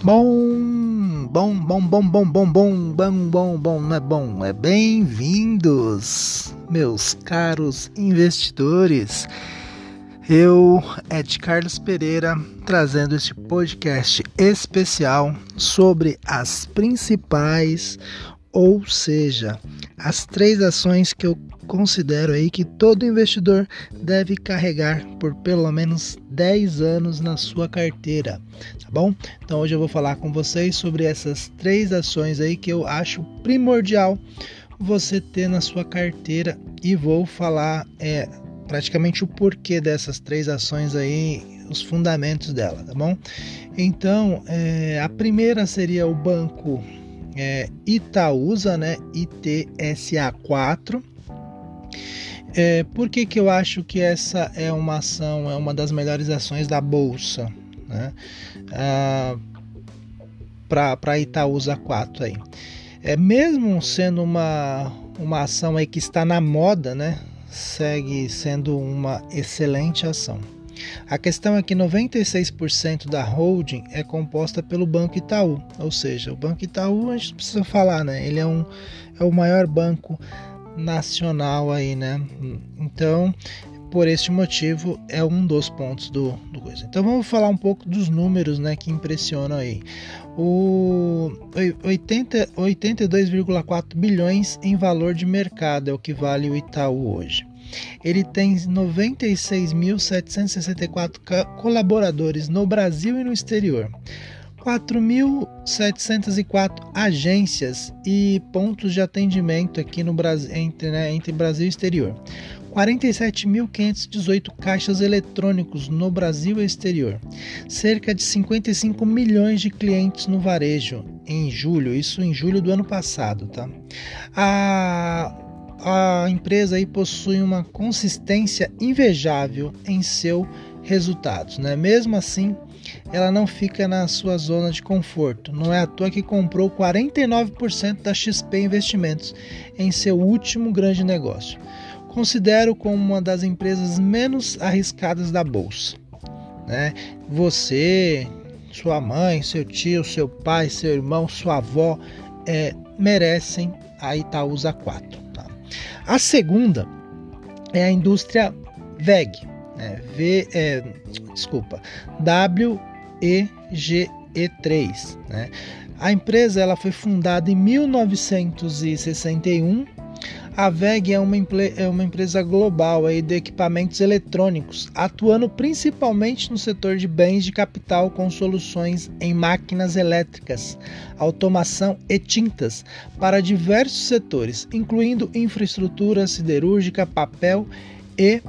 Bom, bom, bom, bom, bom, bom, bom, bom, bom, bom, não é bom, é bem-vindos, meus caros investidores. Eu, Ed Carlos Pereira, trazendo este podcast especial sobre as principais, ou seja, as três ações que eu considero aí que todo investidor deve carregar por pelo menos 10 anos na sua carteira, tá bom? Então hoje eu vou falar com vocês sobre essas três ações aí que eu acho primordial você ter na sua carteira e vou falar é, praticamente o porquê dessas três ações aí, os fundamentos dela, tá bom? Então, é, a primeira seria o banco é, Itaúsa, né? ITSA4 é, por que, que eu acho que essa é uma ação, é uma das melhores ações da Bolsa? Né? Ah, para Itaúsa 4 aí. É, mesmo sendo uma, uma ação aí que está na moda, né? segue sendo uma excelente ação. A questão é que 96% da holding é composta pelo Banco Itaú, ou seja, o Banco Itaú a gente precisa falar, né? Ele é, um, é o maior banco nacional aí, né? Então, por este motivo, é um dos pontos do, do coisa. Então, vamos falar um pouco dos números, né, que impressionam aí. O 82,4 bilhões em valor de mercado é o que vale o Itaú hoje. Ele tem 96.764 colaboradores no Brasil e no exterior. 4.704 agências e pontos de atendimento aqui no Brasil, entre, né, entre Brasil e exterior. 47.518 caixas eletrônicos no Brasil e exterior. Cerca de 55 milhões de clientes no varejo em julho, isso em julho do ano passado, tá? A a empresa aí possui uma consistência invejável em seus resultados, né? Mesmo assim, ela não fica na sua zona de conforto. Não é à toa que comprou 49% da XP Investimentos em seu último grande negócio. Considero como uma das empresas menos arriscadas da bolsa. Né? Você, sua mãe, seu tio, seu pai, seu irmão, sua avó é, merecem a Itaúsa 4. Tá? A segunda é a indústria VEG, né? v, é, desculpa, WEGE3. Né? A empresa ela foi fundada em 1961. A VEG é uma, é uma empresa global aí de equipamentos eletrônicos, atuando principalmente no setor de bens de capital com soluções em máquinas elétricas, automação e tintas para diversos setores, incluindo infraestrutura siderúrgica, papel e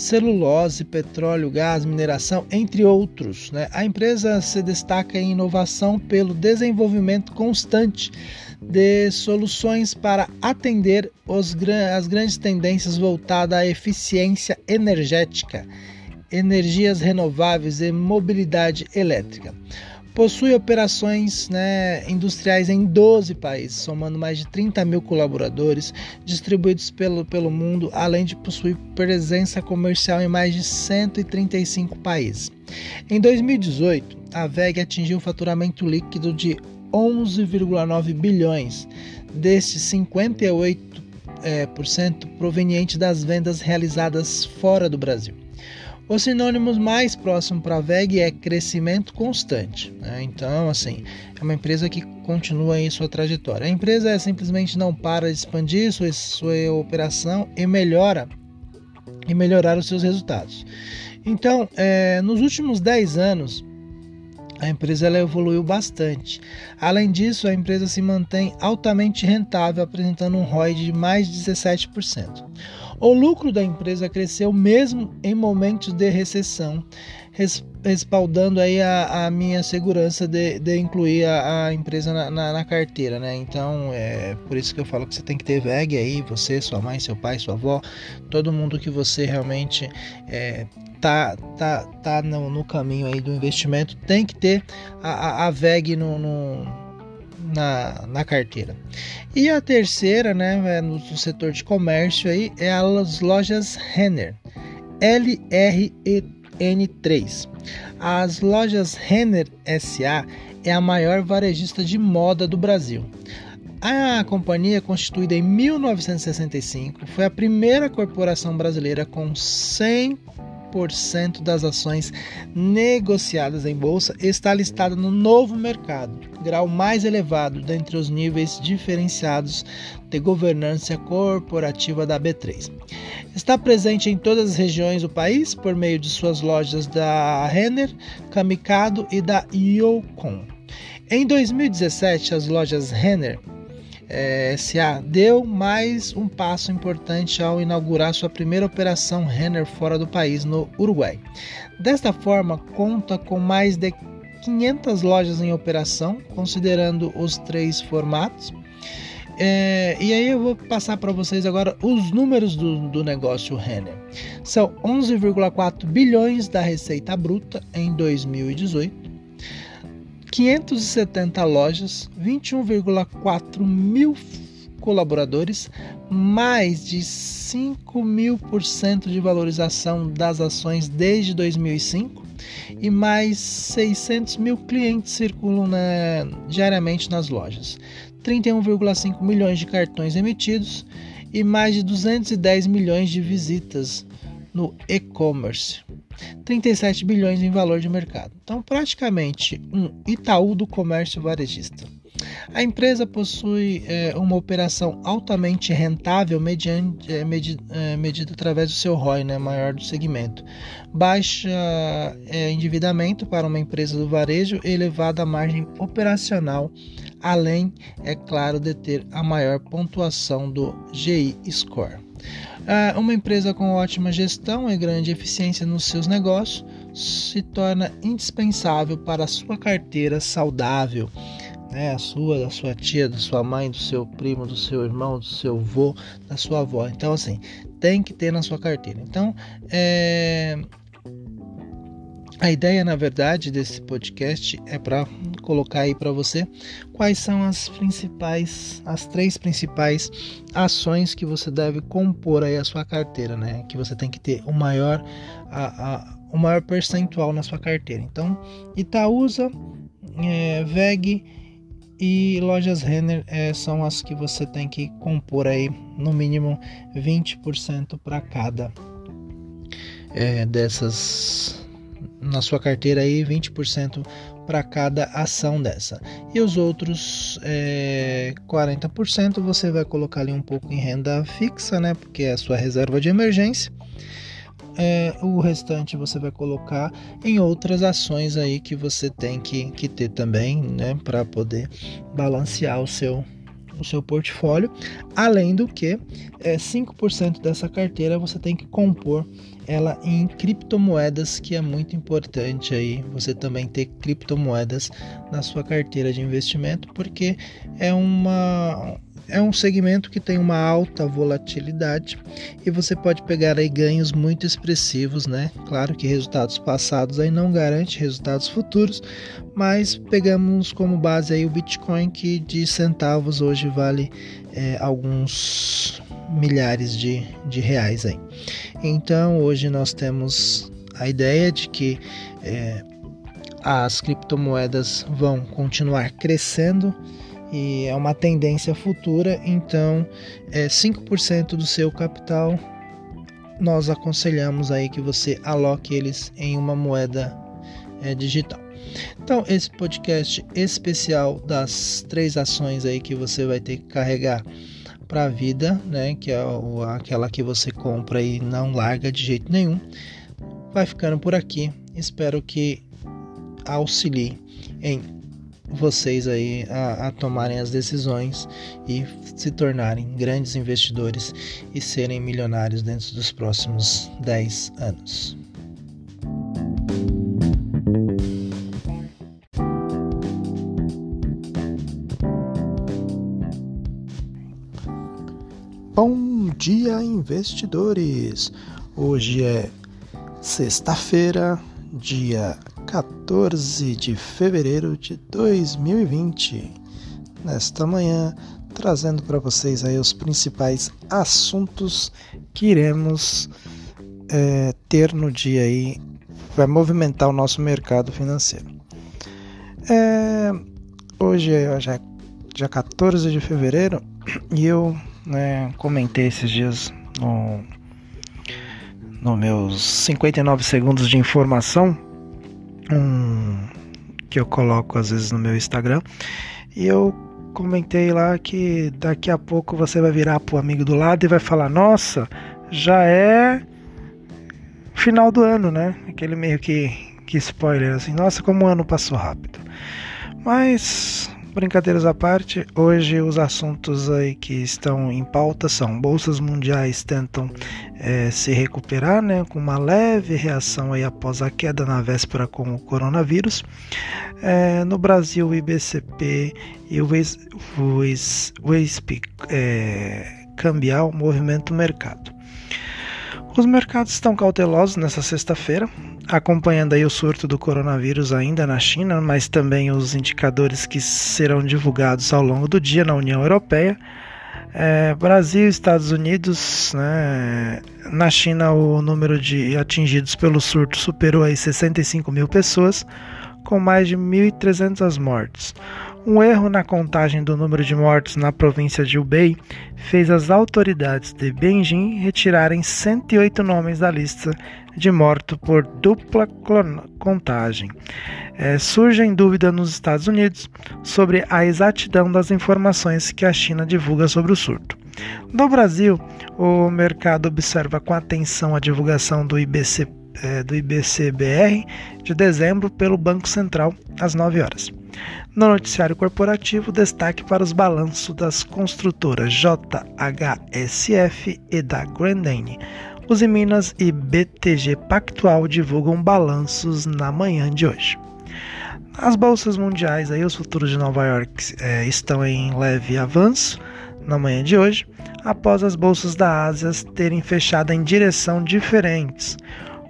celulose, petróleo, gás, mineração, entre outros. Né? A empresa se destaca em inovação pelo desenvolvimento constante de soluções para atender os, as grandes tendências voltadas à eficiência energética, energias renováveis e mobilidade elétrica. Possui operações né, industriais em 12 países, somando mais de 30 mil colaboradores distribuídos pelo, pelo mundo, além de possuir presença comercial em mais de 135 países. Em 2018, a VEG atingiu um faturamento líquido de 11,9 bilhões, desses 58% é, por cento proveniente das vendas realizadas fora do Brasil. Os sinônimos mais próximos para VEG é crescimento constante. Né? Então, assim, é uma empresa que continua em sua trajetória. A empresa simplesmente não para de expandir sua, sua operação e melhora e melhorar os seus resultados. Então, é, nos últimos 10 anos, a empresa ela evoluiu bastante. Além disso, a empresa se mantém altamente rentável, apresentando um ROI de mais de 17%. O lucro da empresa cresceu mesmo em momentos de recessão, respaldando aí a, a minha segurança de, de incluir a, a empresa na, na, na, carteira, né? Então é por isso que eu falo que você tem que ter VEG aí, você, sua mãe, seu pai, sua avó, todo mundo que você realmente é, tá, tá, tá no, no, caminho aí do investimento tem que ter a, a, a VEG no, no na, na carteira. E a terceira, né, é no, setor de comércio aí, é as lojas Renner. L-R-E N3. As lojas Renner SA é a maior varejista de moda do Brasil. A companhia, constituída em 1965, foi a primeira corporação brasileira com 100 40% das ações negociadas em bolsa está listada no novo mercado, grau mais elevado dentre os níveis diferenciados de governança corporativa da B3. Está presente em todas as regiões do país por meio de suas lojas da Renner, Kamikado e da Yocon. Em 2017, as lojas Renner é, SA deu mais um passo importante ao inaugurar sua primeira operação Renner fora do país, no Uruguai. Desta forma, conta com mais de 500 lojas em operação, considerando os três formatos. É, e aí eu vou passar para vocês agora os números do, do negócio Renner. São 11,4 bilhões da receita bruta em 2018 570 lojas, 21,4 mil colaboradores, mais de 5 mil por cento de valorização das ações desde 2005 e mais 600 mil clientes circulam na, diariamente nas lojas, 31,5 milhões de cartões emitidos e mais de 210 milhões de visitas no e-commerce. 37 bilhões em valor de mercado. Então, praticamente um Itaú do comércio varejista. A empresa possui é, uma operação altamente rentável mediante, é, medida, é, medida através do seu ROI, né, maior do segmento. Baixa é, endividamento para uma empresa do varejo e elevada margem operacional, além, é claro, de ter a maior pontuação do GI Score. Ah, uma empresa com ótima gestão e grande eficiência nos seus negócios se torna indispensável para a sua carteira saudável. Né, a sua, da sua tia, da sua mãe, do seu primo, do seu irmão, do seu avô, da sua avó. Então, assim, tem que ter na sua carteira. Então, é, a ideia, na verdade, desse podcast é para colocar aí para você quais são as principais, as três principais ações que você deve compor aí a sua carteira, né? Que você tem que ter o maior, a, a, o maior percentual na sua carteira. Então, Itaúsa, é, VEG e lojas Renner é, são as que você tem que compor aí no mínimo 20% para cada é, dessas na sua carteira aí 20% para cada ação dessa. E os outros é, 40% você vai colocar ali um pouco em renda fixa, né? Porque é a sua reserva de emergência. É, o restante você vai colocar em outras ações aí que você tem que, que ter também, né? Para poder balancear o seu seu portfólio, além do que é, 5% dessa carteira você tem que compor ela em criptomoedas, que é muito importante aí você também ter criptomoedas na sua carteira de investimento, porque é uma é um segmento que tem uma alta volatilidade e você pode pegar aí ganhos muito expressivos, né? Claro que resultados passados aí não garante resultados futuros, mas pegamos como base aí o Bitcoin que de centavos hoje vale é, alguns milhares de, de reais aí. Então hoje nós temos a ideia de que é, as criptomoedas vão continuar crescendo e é uma tendência futura, então é 5% do seu capital nós aconselhamos aí que você aloque eles em uma moeda é, digital. Então, esse podcast especial das três ações aí que você vai ter que carregar para a vida, né, que é aquela que você compra e não larga de jeito nenhum, vai ficando por aqui. Espero que auxilie em vocês aí a, a, tomarem as decisões e se tornarem grandes investidores e serem milionários dentro dos próximos 10 anos. Bom dia, investidores! Hoje é sexta-feira, dia 14 de fevereiro de 2020. Nesta manhã, trazendo para vocês aí os principais assuntos que iremos é, ter no dia aí vai movimentar o nosso mercado financeiro. É, hoje já é dia 14 de fevereiro e eu né, comentei esses dias no, no meus 59 segundos de informação um, que eu coloco às vezes no meu Instagram e eu comentei lá que daqui a pouco você vai virar pro amigo do lado e vai falar: Nossa, já é final do ano, né? Aquele meio que, que spoiler assim: Nossa, como o ano passou rápido. Mas Brincadeiras à parte, hoje os assuntos aí que estão em pauta são bolsas mundiais tentam é, se recuperar, né, com uma leve reação aí após a queda na véspera com o coronavírus. É, no Brasil, o IBCP e o WISP é, cambial movimento mercado. Os mercados estão cautelosos nessa sexta-feira, acompanhando aí o surto do coronavírus ainda na China, mas também os indicadores que serão divulgados ao longo do dia na União Europeia. É, Brasil, Estados Unidos, né? na China o número de atingidos pelo surto superou aí 65 mil pessoas, com mais de 1.300 mortes. Um erro na contagem do número de mortos na província de Hubei fez as autoridades de Beijing retirarem 108 nomes da lista de mortos por dupla contagem. É, surge dúvida nos Estados Unidos sobre a exatidão das informações que a China divulga sobre o surto. No Brasil, o mercado observa com atenção a divulgação do IBC é, do IBCBR de dezembro pelo Banco Central às 9 horas. No noticiário corporativo, destaque para os balanços das construtoras JHSF e da Grandene. Os Minas e BTG Pactual divulgam balanços na manhã de hoje. As bolsas mundiais, aí, os futuros de Nova York é, estão em leve avanço na manhã de hoje, após as bolsas da Ásia terem fechado em direção diferentes,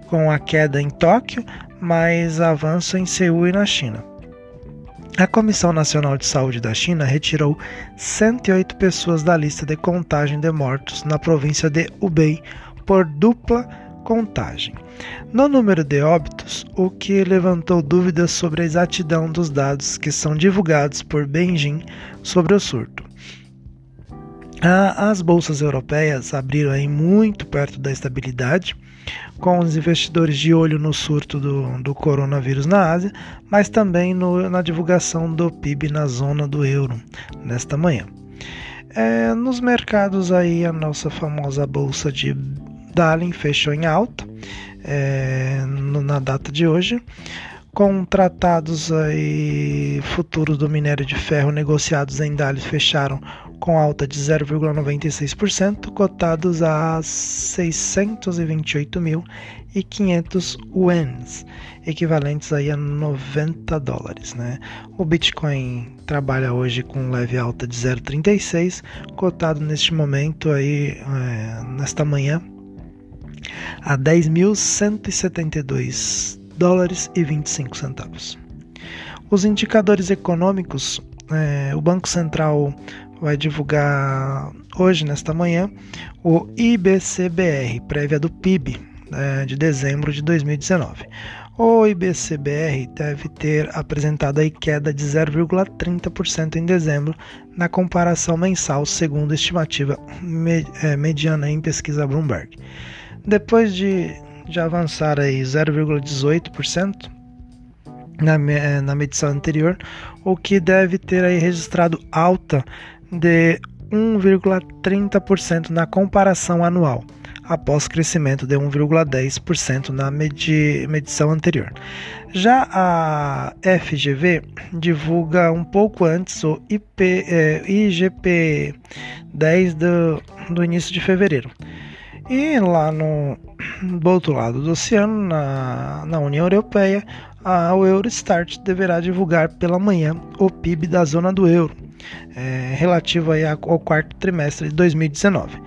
com a queda em Tóquio, mas avanço em Seul e na China. A Comissão Nacional de Saúde da China retirou 108 pessoas da lista de contagem de mortos na província de Hubei por dupla contagem. No número de óbitos, o que levantou dúvidas sobre a exatidão dos dados que são divulgados por Beijing sobre o surto. As bolsas europeias abriram aí muito perto da estabilidade com os investidores de olho no surto do, do coronavírus na Ásia, mas também no, na divulgação do PIB na zona do euro nesta manhã. É, nos mercados aí a nossa famosa bolsa de Dalian fechou em alta é, no, na data de hoje, com tratados aí futuros do minério de ferro negociados em Dalian fecharam com alta de 0,96%, cotados a 628.500 yuans, equivalentes aí a 90 dólares. Né? O Bitcoin trabalha hoje com leve alta de 0,36, cotado neste momento aí, é, nesta manhã, a 10.172 dólares e 25 centavos. Os indicadores econômicos, é, o Banco Central vai divulgar hoje, nesta manhã, o IBCBR, prévia do PIB né, de dezembro de 2019. O IBCBR deve ter apresentado aí queda de 0,30% em dezembro na comparação mensal, segundo a estimativa é, mediana em pesquisa Bloomberg. Depois de, de avançar aí 0,18%, na, na medição anterior, o que deve ter aí registrado alta de 1,30% na comparação anual, após crescimento de 1,10% na medi medição anterior. Já a FGV divulga um pouco antes o IP, é, IGP 10 do, do início de fevereiro. E lá no do outro lado do oceano, na, na União Europeia, a, o Eurostat deverá divulgar pela manhã o PIB da zona do euro é, relativo aí ao quarto trimestre de 2019.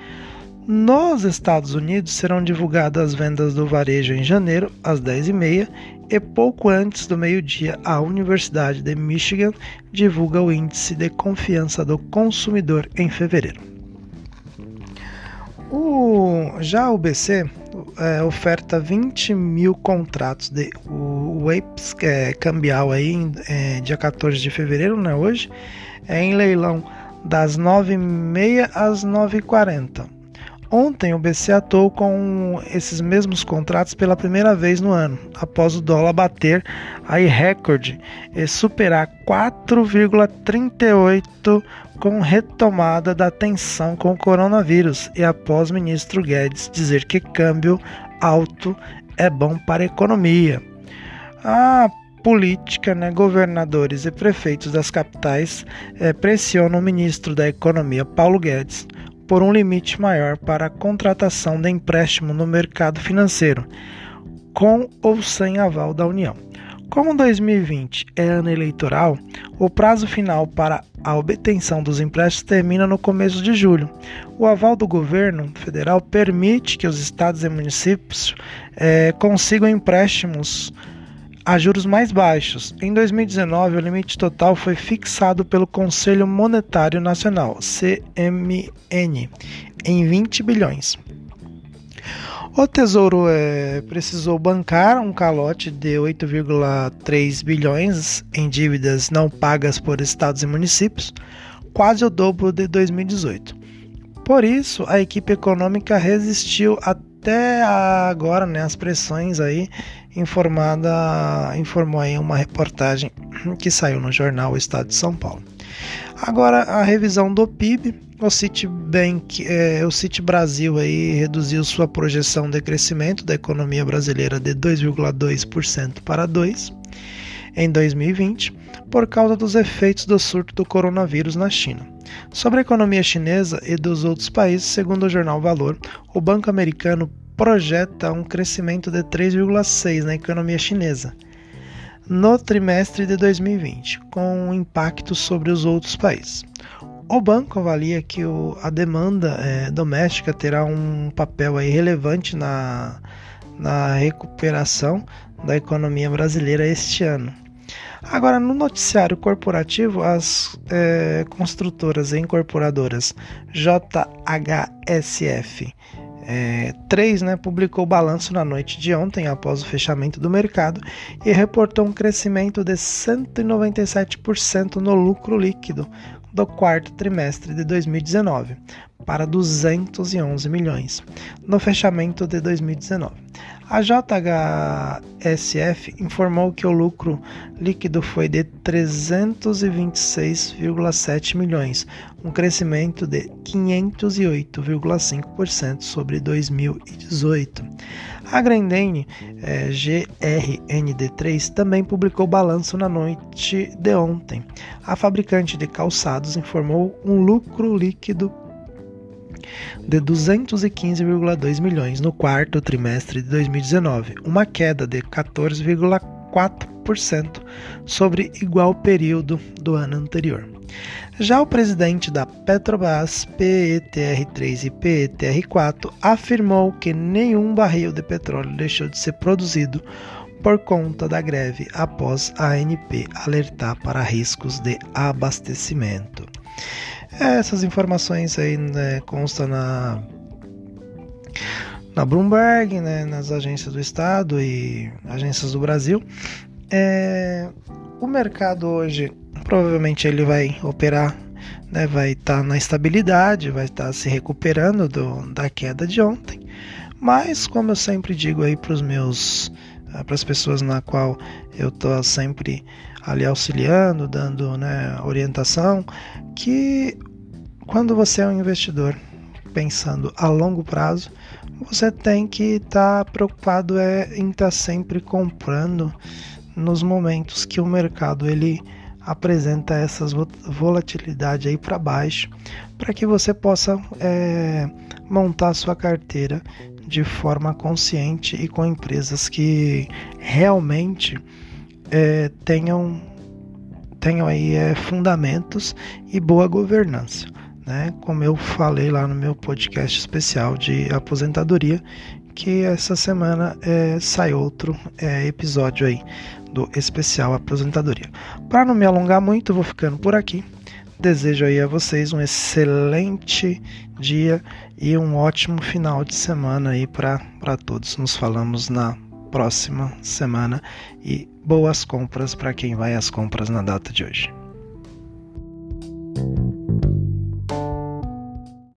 Nos Estados Unidos serão divulgadas as vendas do varejo em janeiro, às 10h30, e pouco antes do meio-dia, a Universidade de Michigan divulga o Índice de Confiança do Consumidor em fevereiro. O, já o BC, é, oferta 20 mil contratos de o, o é, cambial aí é, dia 14 de fevereiro, né, hoje, em leilão das 9h30 às 9h40. Ontem o BC atuou com esses mesmos contratos pela primeira vez no ano, após o dólar bater aí recorde e superar 4,38 com retomada da tensão com o coronavírus e após o ministro Guedes dizer que câmbio alto é bom para a economia. A política, né, governadores e prefeitos das capitais eh, pressionam o ministro da Economia, Paulo Guedes, por um limite maior para a contratação de empréstimo no mercado financeiro, com ou sem aval da União. Como 2020 é ano eleitoral, o prazo final para a obtenção dos empréstimos termina no começo de julho. O aval do governo federal permite que os estados e municípios é, consigam empréstimos a juros mais baixos. Em 2019, o limite total foi fixado pelo Conselho Monetário Nacional, CMN, em 20 bilhões. O Tesouro é, precisou bancar um calote de 8,3 bilhões em dívidas não pagas por estados e municípios, quase o dobro de 2018. Por isso, a equipe econômica resistiu até agora né, as pressões aí informada informou aí uma reportagem que saiu no jornal o Estado de São Paulo. Agora a revisão do PIB, o Citibank, é, o Citi Brasil aí reduziu sua projeção de crescimento da economia brasileira de 2,2% para 2 em 2020 por causa dos efeitos do surto do coronavírus na China. Sobre a economia chinesa e dos outros países, segundo o jornal Valor, o Banco Americano projeta um crescimento de 3,6% na economia chinesa no trimestre de 2020, com um impacto sobre os outros países. O banco avalia que o, a demanda é, doméstica terá um papel aí relevante na, na recuperação da economia brasileira este ano. Agora, no noticiário corporativo, as é, construtoras e incorporadoras JHSF é, 3 né, publicou o balanço na noite de ontem, após o fechamento do mercado, e reportou um crescimento de 197% no lucro líquido do quarto trimestre de 2019, para 211 milhões, no fechamento de 2019. A JHSF informou que o lucro líquido foi de 326,7 milhões, um crescimento de 508,5% sobre 2018. A Grendene é, GRND3 também publicou balanço na noite de ontem. A fabricante de calçados informou um lucro líquido de 215,2 milhões no quarto trimestre de 2019, uma queda de 14,4% sobre igual período do ano anterior. Já o presidente da Petrobras, PETR3 e PETR4, afirmou que nenhum barril de petróleo deixou de ser produzido por conta da greve após a ANP alertar para riscos de abastecimento. É, essas informações aí né, constam na, na Bloomberg, né, nas agências do Estado e agências do Brasil. É, o mercado hoje provavelmente ele vai operar, né, vai estar tá na estabilidade, vai estar tá se recuperando do, da queda de ontem. Mas como eu sempre digo aí para os meus para as pessoas na qual eu estou sempre ali auxiliando, dando né, orientação, que quando você é um investidor pensando a longo prazo, você tem que estar tá preocupado é, em estar tá sempre comprando nos momentos que o mercado ele apresenta essas volatilidade aí para baixo, para que você possa é, montar sua carteira de forma consciente e com empresas que realmente é, tenham tenham aí é, fundamentos e boa governança. Né? Como eu falei lá no meu podcast especial de aposentadoria, que essa semana é, sai outro é, episódio aí do especial aposentadoria. Para não me alongar muito, vou ficando por aqui. Desejo aí a vocês um excelente dia e um ótimo final de semana aí para todos. Nos falamos na próxima semana e boas compras para quem vai às compras na data de hoje.